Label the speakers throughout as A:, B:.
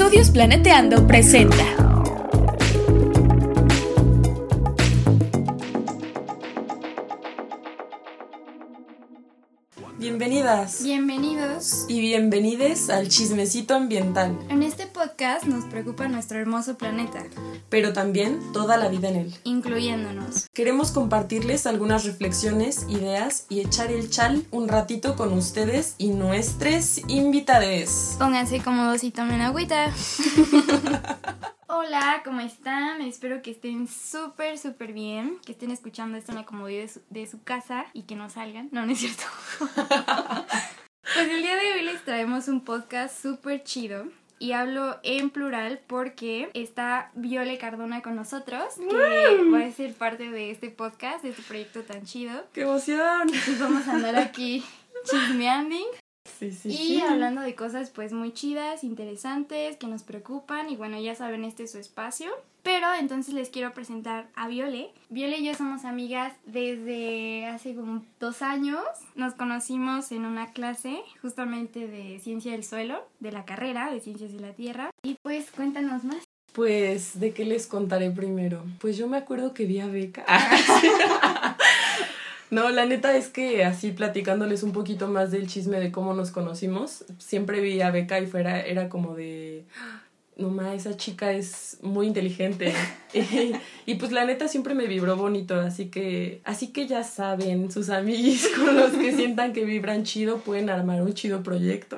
A: Estudios Planeteando presenta.
B: Bienvenidas
C: Bienvenidos.
B: y bienvenides al chismecito ambiental,
C: En este podcast nos preocupa nuestro hermoso planeta,
B: pero también toda la vida en él.
C: incluyéndonos.
B: Queremos compartirles algunas reflexiones, ideas y echar el chal un ratito con ustedes y nuestros invitades.
C: Pónganse cómodos y tomen agüita. Hola, ¿cómo están? Espero que estén súper, súper bien, que estén escuchando esto en la comodidad de su, de su casa y que no salgan. No, no es cierto. pues el día de hoy les traemos un podcast súper chido. Y hablo en plural porque está Viole Cardona con nosotros, que va a ser parte de este podcast, de este proyecto tan chido.
B: ¡Qué emoción!
C: Entonces vamos a andar aquí chismeando
B: Sí, sí,
C: y
B: sí.
C: hablando de cosas pues muy chidas, interesantes, que nos preocupan y bueno, ya saben, este es su espacio. Pero entonces les quiero presentar a Viole. Viole y yo somos amigas desde hace como dos años. Nos conocimos en una clase justamente de ciencia del suelo, de la carrera de ciencias de la tierra. Y pues cuéntanos más.
B: Pues, ¿de qué les contaré primero? Pues yo me acuerdo que vi a Beca. No, la neta es que así platicándoles un poquito más del chisme de cómo nos conocimos, siempre vi a Beca y fuera, era como de, no ma, esa chica es muy inteligente. y, y pues la neta siempre me vibró bonito, así que, así que ya saben, sus amigos con los que sientan que vibran chido pueden armar un chido proyecto.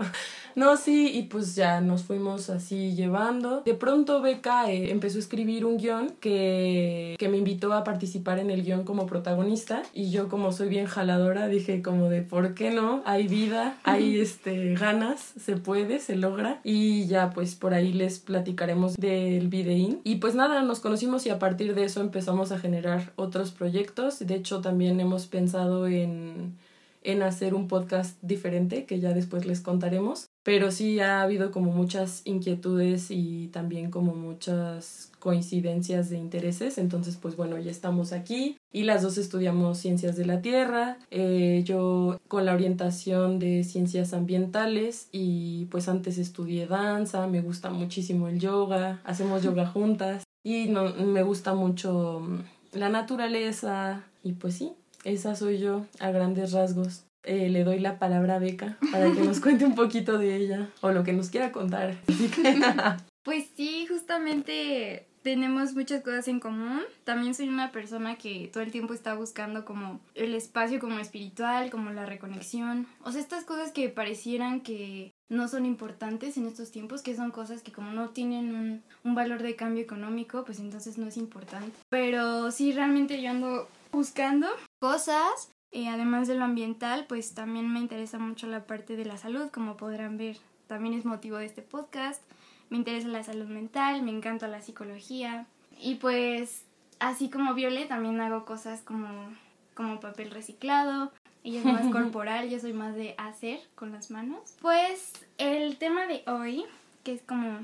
B: No, sí, y pues ya nos fuimos así llevando. De pronto Beca eh, empezó a escribir un guion que, que me invitó a participar en el guion como protagonista y yo como soy bien jaladora dije como de ¿por qué no? Hay vida, hay este ganas, se puede, se logra y ya pues por ahí les platicaremos del videín. Y pues nada, nos conocimos y a partir de eso empezamos a generar otros proyectos. De hecho también hemos pensado en en hacer un podcast diferente que ya después les contaremos. Pero sí ha habido como muchas inquietudes y también como muchas coincidencias de intereses. Entonces, pues bueno, ya estamos aquí y las dos estudiamos ciencias de la tierra. Eh, yo con la orientación de ciencias ambientales y pues antes estudié danza, me gusta muchísimo el yoga, hacemos yoga juntas y no, me gusta mucho mm, la naturaleza y pues sí, esa soy yo a grandes rasgos. Eh, le doy la palabra a Beca para que nos cuente un poquito de ella o lo que nos quiera contar.
C: Pues sí, justamente tenemos muchas cosas en común. También soy una persona que todo el tiempo está buscando como el espacio como espiritual, como la reconexión. O sea, estas cosas que parecieran que no son importantes en estos tiempos, que son cosas que como no tienen un, un valor de cambio económico, pues entonces no es importante. Pero sí, realmente yo ando buscando cosas. eh, además de lo ambiental, pues también me interesa mucho la parte de la salud, como podrán ver. También es motivo de este podcast me interesa la salud mental, me encanta la psicología y pues así como Viole también hago cosas como, como papel reciclado, ella es más corporal, yo soy más de hacer con las manos. Pues el tema de hoy, que es como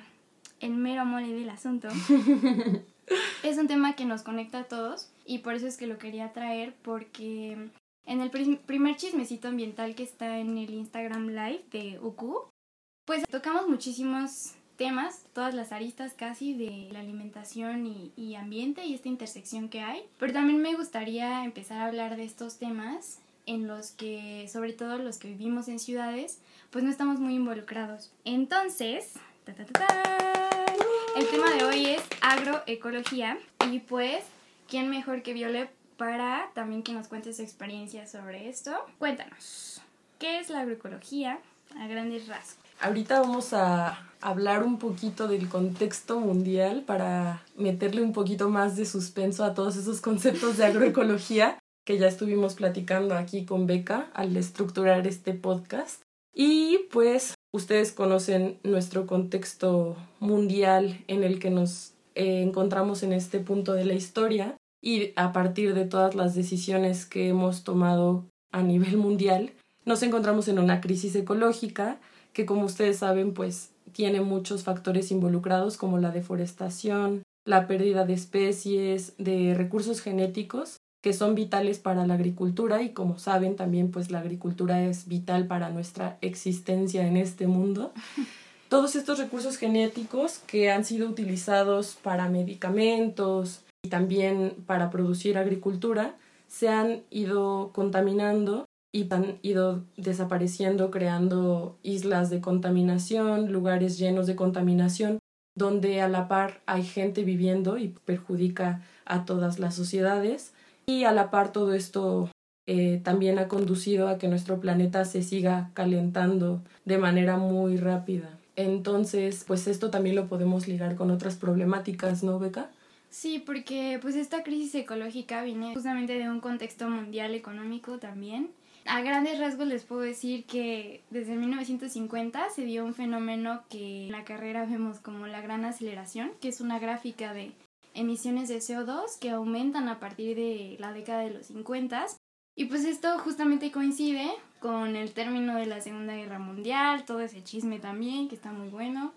C: el mero mole del asunto, es un tema que nos conecta a todos y por eso es que lo quería traer porque en el prim- primer chismecito ambiental que está en el Instagram Live de UQ, pues tocamos muchísimos temas, todas las aristas casi de la alimentación y, ambiente y esta intersección que hay. Pero también me gustaría empezar a hablar de estos temas en los que, sobre todo los que vivimos en ciudades, pues no estamos muy involucrados. Entonces, ta, ta, ta, el tema de hoy es agroecología y pues, ¿quién mejor que Viole para también que nos cuente su experiencia sobre esto? Cuéntanos, ¿qué es la agroecología a grandes rasgos?
B: Ahorita vamos a hablar un poquito del contexto mundial para meterle un poquito más de suspenso a todos esos conceptos de agroecología que ya estuvimos platicando aquí con Beca al estructurar este podcast. Y pues ustedes conocen nuestro contexto mundial en el que nos eh, encontramos en este punto de la historia y a partir de todas las decisiones que hemos tomado a nivel mundial, nos encontramos en una crisis ecológica que como ustedes saben pues tiene muchos factores involucrados como la deforestación, la pérdida de especies, de recursos genéticos que son vitales para la agricultura y como saben también pues la agricultura es vital para nuestra existencia en este mundo. todos estos recursos genéticos que han sido utilizados para medicamentos y también para producir agricultura se han ido contaminando y han ido desapareciendo, creando islas de contaminación, lugares llenos de contaminación, donde a la par hay gente viviendo y perjudica a todas las sociedades. Y a la par todo esto eh, también ha conducido a que nuestro planeta se siga calentando de manera muy rápida. Entonces, pues esto también lo podemos ligar con otras problemáticas, ¿no, Beca?
C: Sí, porque pues esta crisis ecológica viene justamente de un contexto mundial económico también. A grandes rasgos les puedo decir que desde 1950 se dio un fenómeno que en la carrera vemos como la gran aceleración, que es una gráfica de emisiones de CO2 que aumentan a partir de la década de los 50 y pues esto justamente coincide con el término de la Segunda Guerra Mundial, todo ese chisme también, que está muy bueno,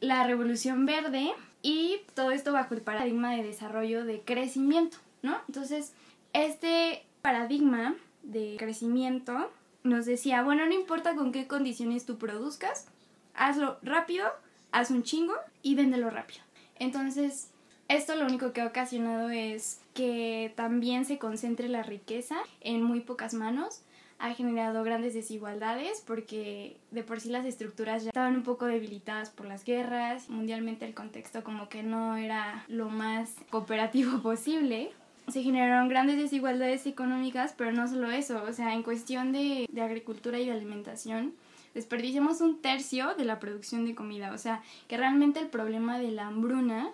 C: la Revolución Verde y todo esto bajo el paradigma de desarrollo de crecimiento, ¿no? Entonces, este paradigma de crecimiento nos decía, bueno, no importa con qué condiciones tú produzcas, hazlo rápido, haz un chingo y véndelo rápido. Entonces, esto lo único que ha ocasionado es que también se concentre la riqueza en muy pocas manos. Ha generado grandes desigualdades porque de por sí las estructuras ya estaban un poco debilitadas por las guerras. Mundialmente el contexto como que no era lo más cooperativo posible se generaron grandes desigualdades económicas, pero no solo eso, o sea, en cuestión de, de, agricultura y de alimentación, desperdiciamos un tercio de la producción de comida, o sea, que realmente el problema de la hambruna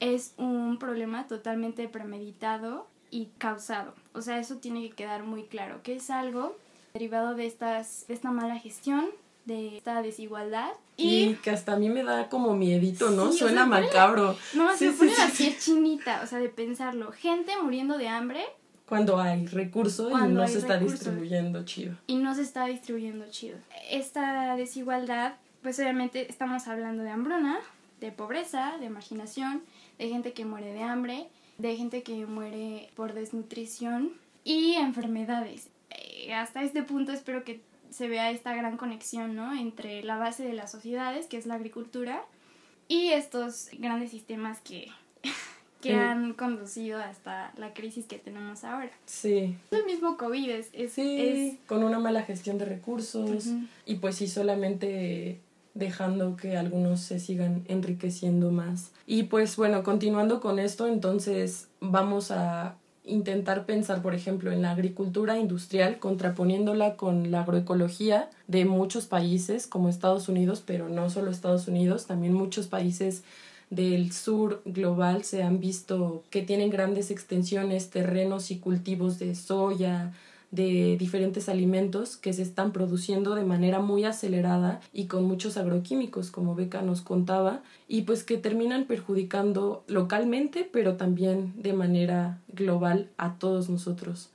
C: es un problema totalmente premeditado y causado. O sea, eso tiene que quedar muy claro, que es algo derivado de, estas, de esta mala gestión, de esta desigualdad.
B: Y, que hasta a mí me da como miedito, ¿no? Suena macabro.
C: No, se pone así chinita, o sea, de pensarlo. Gente muriendo de hambre.
B: Cuando hay recursos y no se está distribuyendo chido.
C: Y no se está distribuyendo chido. Esta desigualdad, pues obviamente estamos hablando de hambruna, de pobreza, de marginación, de gente que muere de hambre, de gente que muere por desnutrición y enfermedades. Eh, hasta este punto espero que se vea esta gran conexión ¿no? entre la base de las sociedades, que es la agricultura, y estos grandes sistemas que, que han conducido hasta la crisis que tenemos ahora.
B: Sí.
C: Es el mismo COVID, es...
B: sí, con una mala gestión de recursos y pues sí, solamente dejando que algunos se sigan enriqueciendo más. Y pues bueno, continuando con esto, entonces vamos a intentar pensar, por ejemplo, en la agricultura industrial, contraponiéndola con la agroecología de muchos países como Estados Unidos, pero no solo Estados Unidos, también muchos países del sur global se han visto que tienen grandes extensiones, terrenos y cultivos de soya, de diferentes alimentos que se están produciendo de manera muy acelerada y con muchos agroquímicos, como Beca nos contaba, y pues que terminan perjudicando localmente, pero también de manera global a todos nosotros.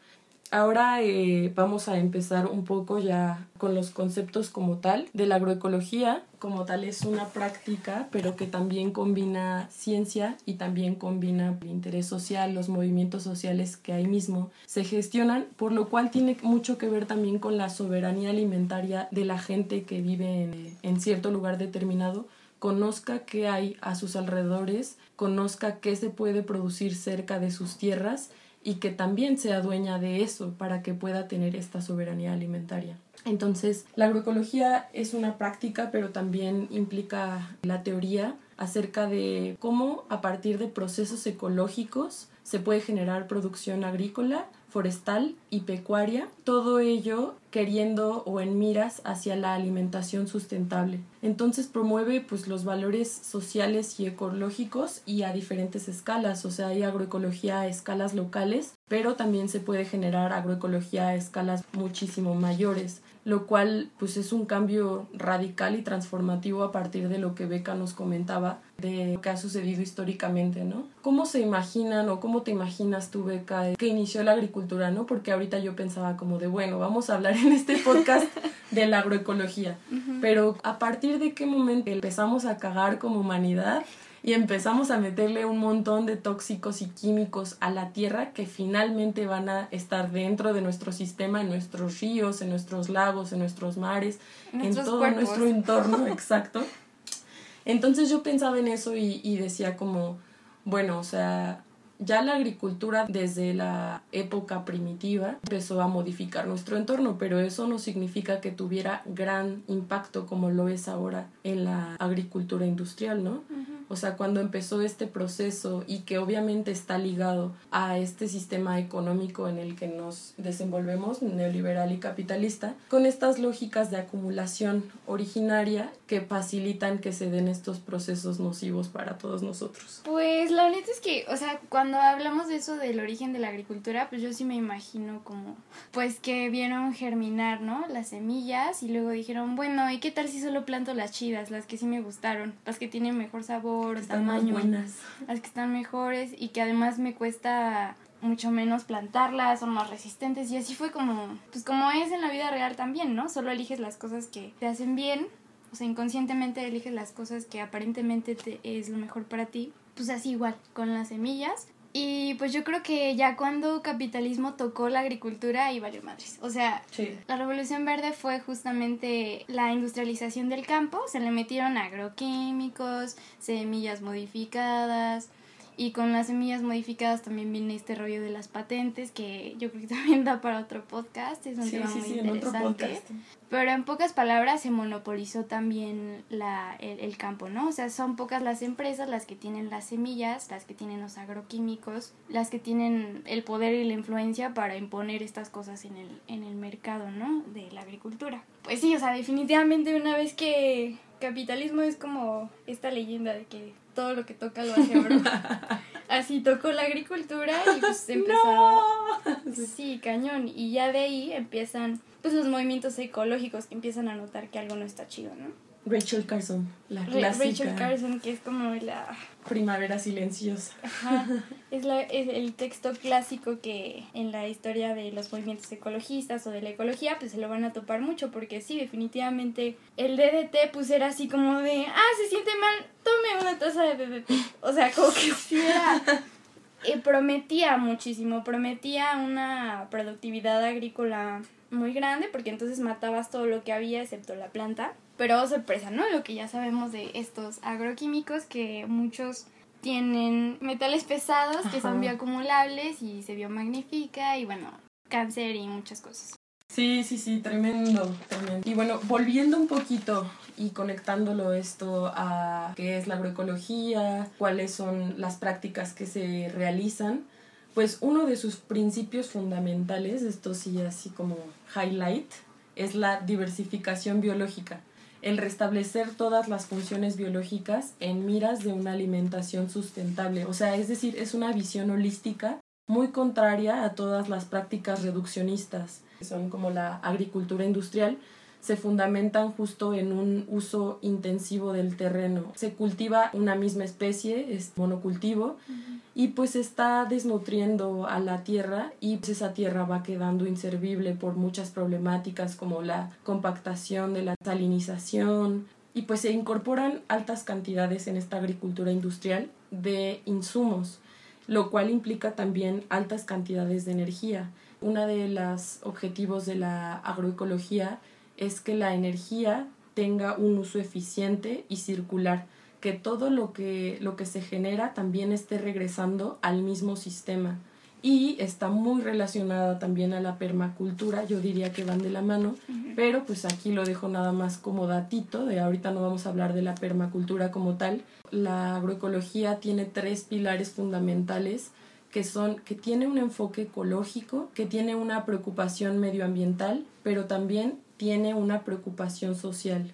B: Ahora eh, vamos a empezar un poco ya con los conceptos como tal de la agroecología. Como tal es una práctica, pero que también combina ciencia y también combina interés social, los movimientos sociales que ahí mismo se gestionan, por lo cual tiene mucho que ver también con la soberanía alimentaria de la gente que vive en, en cierto lugar determinado conozca qué hay a sus alrededores, conozca qué se puede producir cerca de sus tierras y que también sea dueña de eso para que pueda tener esta soberanía alimentaria. Entonces, la agroecología es una práctica, pero también implica la teoría acerca de cómo a partir de procesos ecológicos se puede generar producción agrícola, forestal y pecuaria, todo ello queriendo o en miras hacia la alimentación sustentable. Entonces promueve pues los valores sociales y ecológicos y a diferentes escalas, o sea, hay agroecología a escalas locales, pero también se puede generar agroecología a escalas muchísimo mayores lo cual pues es un cambio radical y transformativo a partir de lo que Beca nos comentaba de lo que ha sucedido históricamente, ¿no? ¿Cómo se imaginan o cómo te imaginas tú, Beca, que inició la agricultura, ¿no? Porque ahorita yo pensaba como de, bueno, vamos a hablar en este podcast de la agroecología, pero a partir de qué momento empezamos a cagar como humanidad y empezamos a meterle un montón de tóxicos y químicos a la tierra que finalmente van a estar dentro de nuestro sistema, en nuestros ríos, en nuestros lagos, en nuestros mares, en todo nuestro entorno, exacto. Entonces yo pensaba en eso y, y decía como, bueno, o sea, ya la agricultura desde la época primitiva empezó a modificar nuestro entorno, pero eso no significa que tuviera gran impacto como lo es ahora en la agricultura industrial, ¿no? O sea, cuando empezó este proceso y que obviamente está ligado a este sistema económico en el que nos desenvolvemos, neoliberal y capitalista, con estas lógicas de acumulación originaria que facilitan que se den estos procesos nocivos para todos nosotros.
C: Pues la neta es que, o sea, cuando hablamos de eso del origen de la agricultura, pues yo sí me imagino como, pues que vieron germinar, ¿no? Las semillas y luego dijeron, bueno, ¿y qué tal si solo planto las chidas, las que sí me gustaron, las que tienen mejor sabor?
B: Están más buenas.
C: Las que están mejores y que además me cuesta mucho menos plantarlas, son más resistentes y así fue como, pues como es en la vida real también, ¿no? Solo eliges las cosas que te hacen bien, o sea, inconscientemente eliges las cosas que aparentemente te es lo mejor para ti, pues así igual, con las semillas. Y pues yo creo que ya cuando capitalismo tocó la agricultura y valió madres. O sea, la revolución verde fue justamente la industrialización del campo, se le metieron agroquímicos, semillas modificadas, y con las semillas modificadas también viene este rollo de las patentes, que yo creo que también da para otro podcast, es un tema muy interesante. Pero en pocas palabras se monopolizó también la, el, el, campo, ¿no? O sea, son pocas las empresas las que tienen las semillas, las que tienen los agroquímicos, las que tienen el poder y la influencia para imponer estas cosas en el, en el mercado, ¿no? De la agricultura. Pues sí, o sea, definitivamente una vez que capitalismo es como esta leyenda de que todo lo que toca lo hace oro. Así tocó la agricultura y pues empezó... Sí, cañón. Y ya de ahí empiezan pues los movimientos ecológicos que empiezan a notar que algo no está chido, ¿no?
B: Rachel Carson, la clásica.
C: Rachel Carson, que es como la...
B: Primavera silenciosa.
C: Es, la, es el texto clásico que en la historia de los movimientos ecologistas o de la ecología, pues se lo van a topar mucho, porque sí, definitivamente el DDT pues era así como de, ah, se siente mal, tome una taza de BBP. O sea, como que sí era... Eh, prometía muchísimo, prometía una productividad agrícola muy grande, porque entonces matabas todo lo que había excepto la planta pero sorpresa, ¿no? Lo que ya sabemos de estos agroquímicos que muchos tienen metales pesados que son bioacumulables y se biomagnifica y bueno, cáncer y muchas cosas.
B: Sí, sí, sí, tremendo, tremendo. Y bueno, volviendo un poquito y conectándolo esto a qué es la agroecología, cuáles son las prácticas que se realizan, pues uno de sus principios fundamentales, esto sí así como highlight, es la diversificación biológica el restablecer todas las funciones biológicas en miras de una alimentación sustentable. O sea, es decir, es una visión holística muy contraria a todas las prácticas reduccionistas, que son como la agricultura industrial, se fundamentan justo en un uso intensivo del terreno. Se cultiva una misma especie, es monocultivo, y pues está desnutriendo a la tierra y pues esa tierra va quedando inservible por muchas problemáticas como la compactación de la salinización y pues se incorporan altas cantidades en esta agricultura industrial de insumos, lo cual implica también altas cantidades de energía. Uno de los objetivos de la agroecología es que la energía tenga un uso eficiente y circular, que todo lo que, lo que se genera también esté regresando al mismo sistema. Y está muy relacionada también a la permacultura, yo diría que van de la mano, pero pues aquí lo dejo nada más como datito, de ahorita no vamos a hablar de la permacultura como tal. La agroecología tiene tres pilares fundamentales que son que tiene un enfoque ecológico, que tiene una preocupación medioambiental, pero también tiene una preocupación social.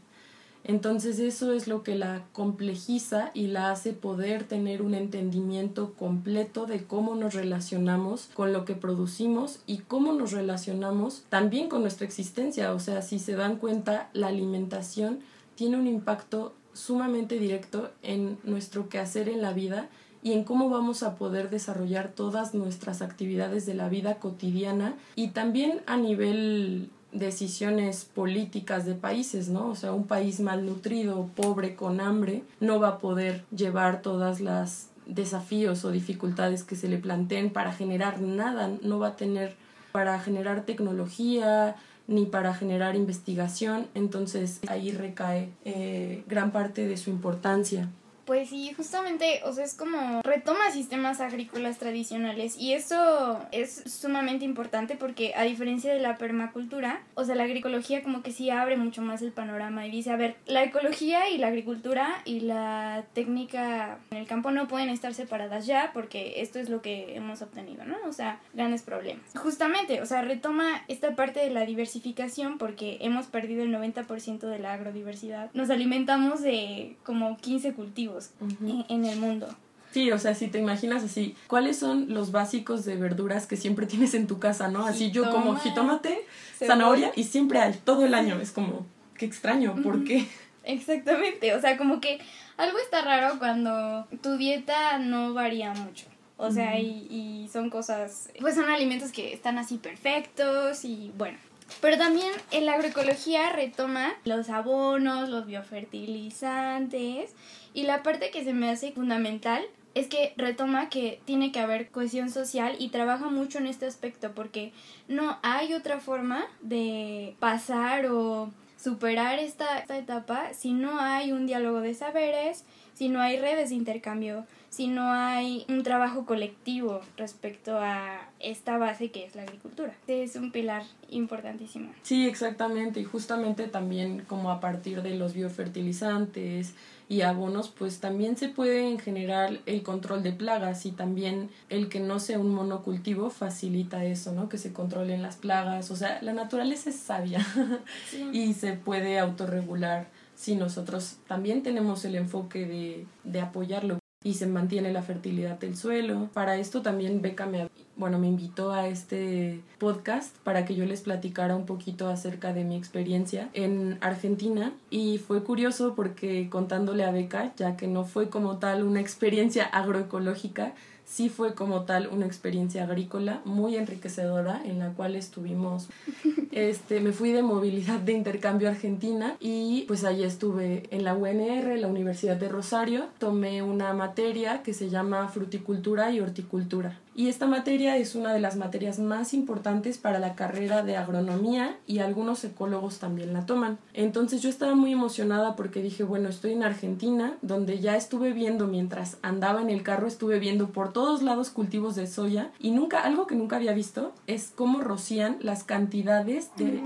B: Entonces eso es lo que la complejiza y la hace poder tener un entendimiento completo de cómo nos relacionamos con lo que producimos y cómo nos relacionamos también con nuestra existencia. O sea, si se dan cuenta, la alimentación tiene un impacto sumamente directo en nuestro quehacer en la vida y en cómo vamos a poder desarrollar todas nuestras actividades de la vida cotidiana y también a nivel decisiones políticas de países, ¿no? O sea, un país malnutrido, pobre, con hambre, no va a poder llevar todas las desafíos o dificultades que se le planteen para generar nada, no va a tener para generar tecnología, ni para generar investigación, entonces ahí recae eh, gran parte de su importancia.
C: Pues sí, justamente, o sea, es como retoma sistemas agrícolas tradicionales y eso es sumamente importante porque a diferencia de la permacultura, o sea, la agroecología como que sí abre mucho más el panorama y dice, a ver, la ecología y la agricultura y la técnica en el campo no pueden estar separadas ya porque esto es lo que hemos obtenido, ¿no? O sea, grandes problemas. Justamente, o sea, retoma esta parte de la diversificación porque hemos perdido el 90% de la agrodiversidad. Nos alimentamos de como 15 cultivos en, el mundo.
B: Sí, o sea, si te imaginas así, ¿cuáles son los básicos de verduras que siempre tienes en tu casa, no? Así yo como jitomate, zanahoria y siempre hay, todo el año. Es como, qué extraño, ¿por qué?
C: Exactamente, o sea, como que algo está raro cuando tu dieta no varía mucho. O sea, y, y son cosas, pues son alimentos que están así perfectos y bueno, pero también en la agroecología retoma los abonos, los biofertilizantes y la parte que se me hace fundamental es que retoma que tiene que haber cohesión social y trabaja mucho en este aspecto porque no hay otra forma de pasar o superar esta, esta etapa si no hay un diálogo de saberes, si no hay redes de intercambio si no hay un trabajo colectivo respecto a esta base que es la agricultura. Es un pilar importantísimo.
B: Sí, exactamente, y justamente también como a partir de los biofertilizantes y abonos, pues también se puede generar el control de plagas y también el que no sea un monocultivo facilita eso, ¿no? Que se controlen las plagas, o sea, la naturaleza es sabia y se puede autorregular si nosotros también tenemos el enfoque de, de apoyarlo y se mantiene la fertilidad del suelo. Para esto también Beca me, bueno, me invitó a este podcast para que yo les platicara un poquito acerca de mi experiencia en Argentina y fue curioso porque contándole a Beca, ya que no fue como tal una experiencia agroecológica, sí fue como tal una experiencia agrícola muy enriquecedora en la cual estuvimos, este, me fui de movilidad de intercambio a Argentina y pues allí estuve en la UNR, la Universidad de Rosario, tomé una materia que se llama fruticultura y horticultura. Y esta materia es una de las materias más importantes para la carrera de agronomía y algunos ecólogos también la toman. Entonces yo estaba muy emocionada porque dije, bueno, estoy en Argentina, donde ya estuve viendo mientras andaba en el carro, estuve viendo por todos lados cultivos de soya y nunca, algo que nunca había visto es cómo rocían las cantidades de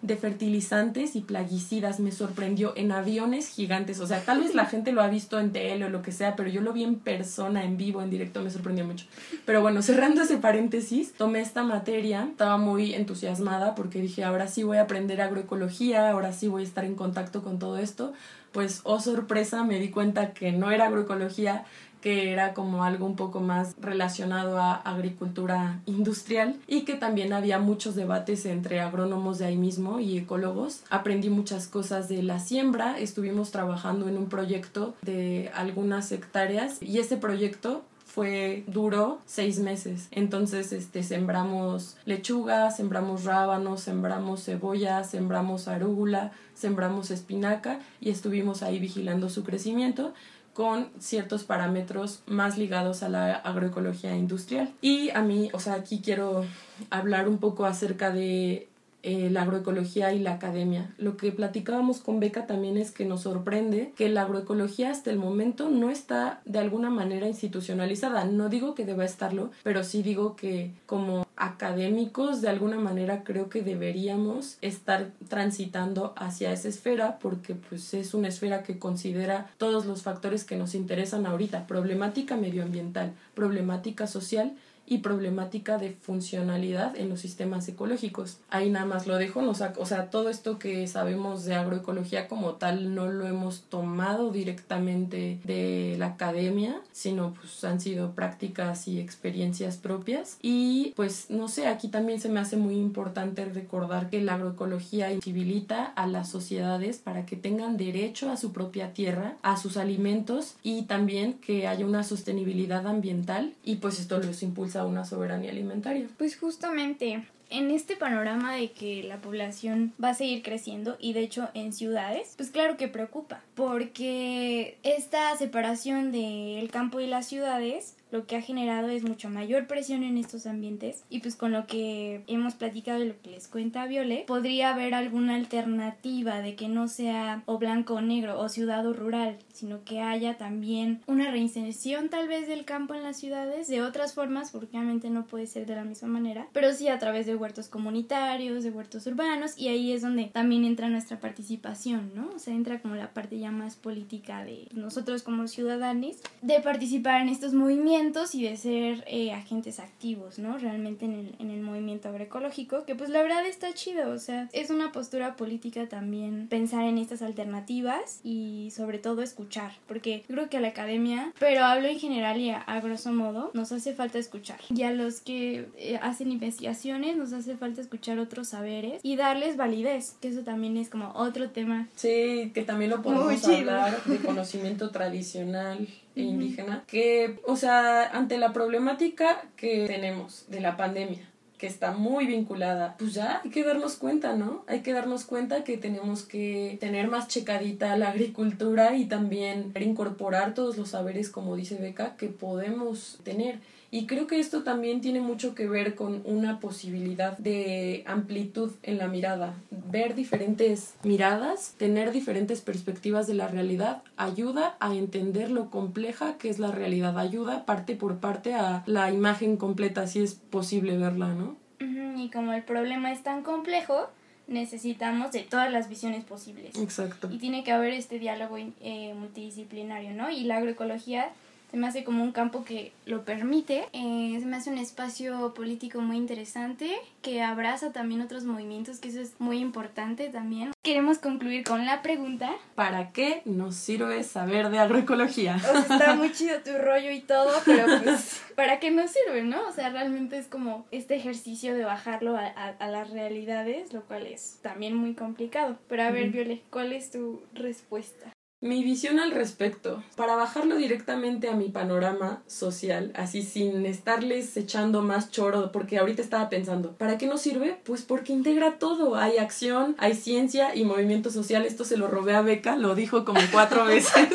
B: de fertilizantes y plaguicidas me sorprendió en aviones gigantes. O sea, tal vez la gente lo ha visto en tele o lo que sea, pero yo lo vi en persona, en vivo, en directo, me sorprendió mucho. Pero bueno, cerrando ese paréntesis, tomé esta materia, estaba muy entusiasmada porque dije, ahora sí voy a aprender agroecología, ahora sí voy a estar en contacto con todo esto. Pues, oh sorpresa, me di cuenta que no era agroecología, que era como algo un poco más relacionado a agricultura industrial y que también había muchos debates entre agrónomos de ahí mismo y ecólogos. Aprendí muchas cosas de la siembra, estuvimos trabajando en un proyecto de algunas hectáreas y ese proyecto fue duró seis meses entonces este sembramos lechuga sembramos rábanos sembramos cebolla sembramos arúgula sembramos espinaca y estuvimos ahí vigilando su crecimiento con ciertos parámetros más ligados a la agroecología industrial. Y a mí, o sea, aquí quiero hablar un poco acerca de eh, la agroecología y la academia. Lo que platicábamos con Beca también es que nos sorprende que la agroecología hasta el momento no está de alguna manera institucionalizada. No digo que deba estarlo, pero sí digo que como académicos de alguna manera creo que deberíamos estar transitando hacia esa esfera porque pues es una esfera que considera todos los factores que nos interesan ahorita, problemática medioambiental, problemática social y problemática de funcionalidad en los sistemas ecológicos. Ahí nada más lo dejo, o sea, o sea, todo esto que sabemos de agroecología como tal no lo hemos tomado directamente de la academia, sino pues han sido prácticas y experiencias propias. Y pues no sé, aquí también se me hace muy importante recordar que la agroecología civilita a las sociedades para que tengan derecho a su propia tierra, a sus alimentos y también que haya una sostenibilidad ambiental y pues esto los impulsa una soberanía alimentaria.
C: Pues justamente en este panorama de que la población va a seguir creciendo y de hecho en ciudades, pues claro que preocupa, porque esta separación del campo y las ciudades lo que ha generado es mucho mayor presión en estos ambientes y pues con lo que hemos platicado y lo que les cuenta Viole, podría haber alguna alternativa de que no sea o blanco o negro o ciudad o rural, sino que haya también una reinserción tal vez del campo en las ciudades de otras formas, porque obviamente no puede ser de la misma manera, pero sí a través de huertos comunitarios, de huertos urbanos y ahí es donde también entra nuestra participación, ¿no? O sea, entra como la parte ya más política de nosotros como ciudadanos, de participar en estos movimientos y de ser eh, agentes activos, ¿no? Realmente en el, en el movimiento agroecológico, que pues la verdad está chido, o sea, es una postura política también pensar en estas alternativas y sobre todo escuchar, porque creo que a la academia, pero hablo en general y a, grosso modo, nos hace falta escuchar. Y a los que eh, hacen investigaciones nos hace falta escuchar otros saberes y darles validez, que eso también es como otro tema.
B: Sí, que también lo podemos hablar de conocimiento tradicional e indígena, que, o sea, ante la problemática que tenemos de la pandemia, que está muy vinculada, pues ya hay que darnos cuenta, ¿no? Hay que darnos cuenta que tenemos que tener más checadita la agricultura y también incorporar todos los saberes, como dice Beca, que podemos tener. Y creo que esto también tiene mucho que ver con una posibilidad de amplitud en la mirada. Ver diferentes miradas, tener diferentes perspectivas de la realidad, ayuda a entender lo compleja que es la realidad, ayuda parte por parte a la imagen completa, si es posible verla, ¿no?
C: Y como el problema es tan complejo, necesitamos de todas las visiones posibles.
B: Exacto.
C: Y tiene que haber este diálogo eh, multidisciplinario, ¿no? Y la agroecología se me hace como un campo que lo permite, eh, se me hace un espacio político muy interesante que abraza también otros movimientos, que eso es muy importante también. Queremos concluir con la pregunta.
B: ¿Para qué nos sirve saber de agroecología?
C: O sea, está muy chido tu rollo y todo, pero pues, ¿para qué nos sirve, no? O sea, realmente es como este ejercicio de bajarlo a, a, las realidades, lo cual es también muy complicado. Pero a ver, Viole, ¿cuál es tu respuesta?
B: Mi visión al respecto, para bajarlo directamente a mi panorama social, así sin estarles echando más choro, porque ahorita estaba pensando, ¿para qué nos sirve? Pues porque integra todo, hay acción, hay ciencia y movimiento social, esto se lo robé a Beca, lo dijo como cuatro veces,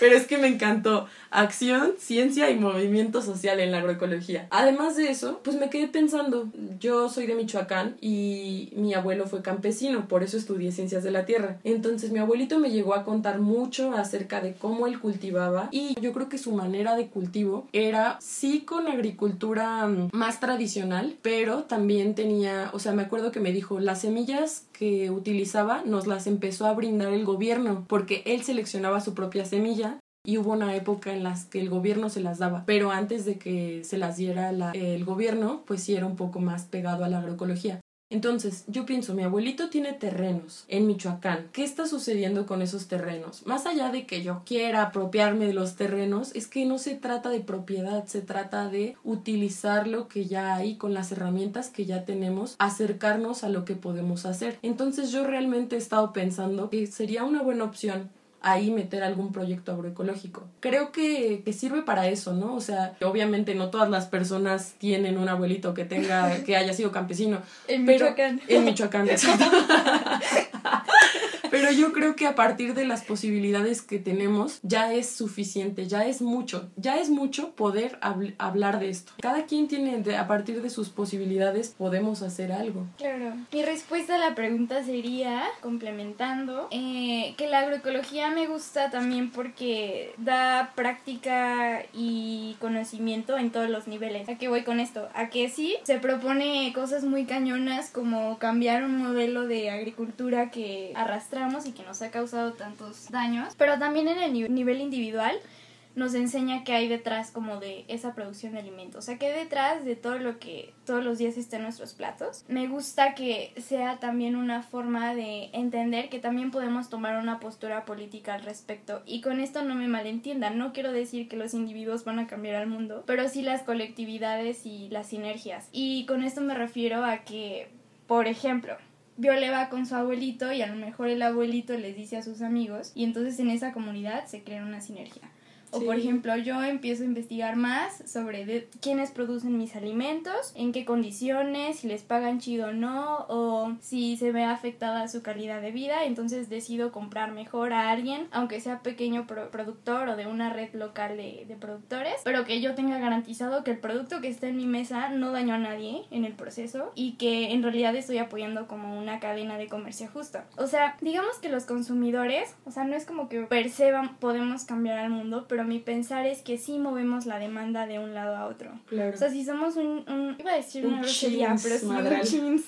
B: pero es que me encantó, acción, ciencia y movimiento social en la agroecología. Además de eso, pues me quedé pensando, yo soy de Michoacán y mi abuelo fue campesino, por eso estudié ciencias de la tierra, entonces mi abuelito me llegó a contar mucho acerca de cómo él cultivaba y yo creo que su manera de cultivo era sí con agricultura mm, más tradicional, pero también tenía, o sea, me acuerdo que me dijo, las semillas que utilizaba nos las empezó a brindar el gobierno porque él seleccionaba su propia semilla y hubo una época en las que el gobierno se las daba, pero antes de que se las diera el gobierno, pues sí era un poco más pegado a la agroecología. Entonces, yo pienso, mi abuelito tiene terrenos en Michoacán. ¿Qué está sucediendo con esos terrenos? Más allá de que yo quiera apropiarme de los terrenos, es que no se trata de propiedad, se trata de utilizar lo que ya hay con las herramientas que ya tenemos, acercarnos a lo que podemos hacer. Entonces, yo realmente he estado pensando que sería una buena opción ahí meter algún proyecto agroecológico. Creo que, que, sirve para eso, ¿no? O sea, obviamente no todas las personas tienen un abuelito que tenga, que haya sido campesino.
C: En Michoacán.
B: En Michoacán, exacto. Pero yo creo que a partir de las posibilidades que tenemos ya es suficiente, ya es mucho, ya es mucho poder hablar de esto. Cada quien tiene, a partir de sus posibilidades, podemos hacer algo.
C: Claro. Mi respuesta a la pregunta sería, complementando, eh, que la agroecología me gusta también porque da práctica y conocimiento en todos los niveles. ¿A qué voy con esto? A que sí, se propone cosas muy cañonas como cambiar un modelo de agricultura que y que nos ha causado tantos daños, pero también en el nivel individual nos enseña que hay detrás como de esa producción de alimentos, o sea, que detrás de todo lo que todos los días está en nuestros platos. Me gusta que sea también una forma de entender que también podemos tomar una postura política al respecto y con esto no me malentiendan, no quiero decir que los individuos van a cambiar al mundo, pero sí las colectividades y las sinergias. Y con esto me refiero a que, por ejemplo, Viole va con su abuelito y a lo mejor el abuelito les dice a sus amigos y entonces en esa comunidad se crea una sinergia. O
B: Sí.
C: por ejemplo, yo empiezo a investigar más sobre de quiénes producen mis alimentos, en qué condiciones, si les pagan chido o no, o si se ve afectada su calidad de vida. Entonces decido comprar mejor a alguien, aunque sea pequeño pro- productor o de una red local de, de productores, pero que yo tenga garantizado que el producto que está en mi mesa no dañó a nadie en el proceso y que en realidad estoy apoyando como una cadena de comercio justa. O sea, digamos que los consumidores, o sea, no es como que perceban podemos cambiar al mundo, pero mi pensar es que sí movemos la demanda de un lado a otro.
B: Claro.
C: O sea, si somos un, un- iba a decir
B: Un
C: una grosería, pero sí un chins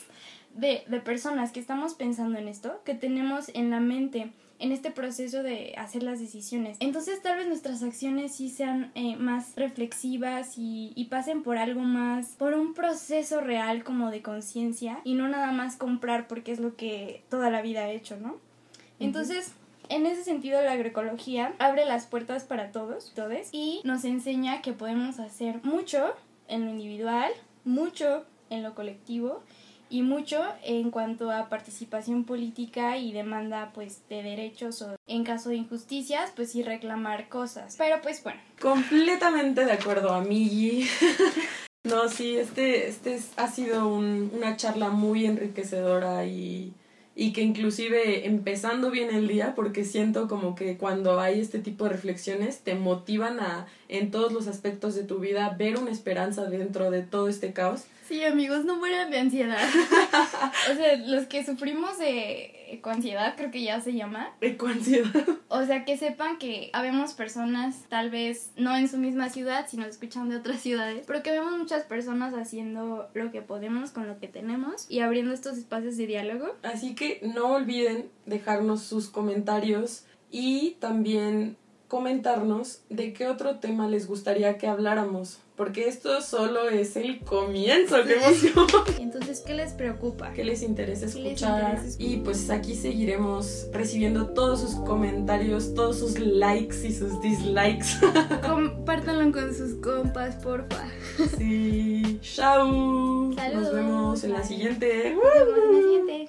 C: de, de personas que estamos pensando en esto, que tenemos en la mente en este proceso de hacer las decisiones. Entonces tal vez nuestras acciones sí sean eh, más reflexivas y, y pasen por algo más, por un proceso real como de conciencia y no nada más comprar porque es lo que toda la vida he hecho, ¿no? Entonces, en ese sentido, la agroecología abre las puertas para todos, todos, y nos enseña que podemos hacer mucho en lo individual, mucho en lo colectivo y mucho en cuanto a participación política y demanda pues de derechos o en caso de injusticias pues sí reclamar cosas. Pero pues bueno,
B: Completamente de acuerdo, amigui. No, sí, este, este es- ha sido un- una charla muy enriquecedora y, y que inclusive empezando bien el día, porque siento como que cuando hay este tipo de reflexiones te motivan a, en todos los aspectos de tu vida, ver una esperanza dentro de todo este caos.
C: Sí, amigos, no mueran de ansiedad. o sea, los que sufrimos de ecoansiedad, creo que ya se llama.
B: Ecoansiedad.
C: O sea, que sepan que habemos personas, tal vez no en su misma ciudad, sino escuchando de otras ciudades, pero que vemos muchas personas haciendo lo que podemos con lo que tenemos y abriendo estos espacios de diálogo.
B: Así que no olviden dejarnos sus comentarios y también comentarnos de qué otro tema les gustaría que habláramos, porque esto solo es el comienzo, qué emoción.
C: Entonces, ¿qué les preocupa?
B: ¿Qué les interesa
C: ¿Qué les
B: escuchar?
C: interesa?
B: Y pues aquí seguiremos recibiendo todos sus comentarios, todos sus likes y sus dislikes.
C: Compártanlo con sus compas, porfa.
B: sí. Chao. Nos vemos en la siguiente.
C: Nos vemos en la siguiente.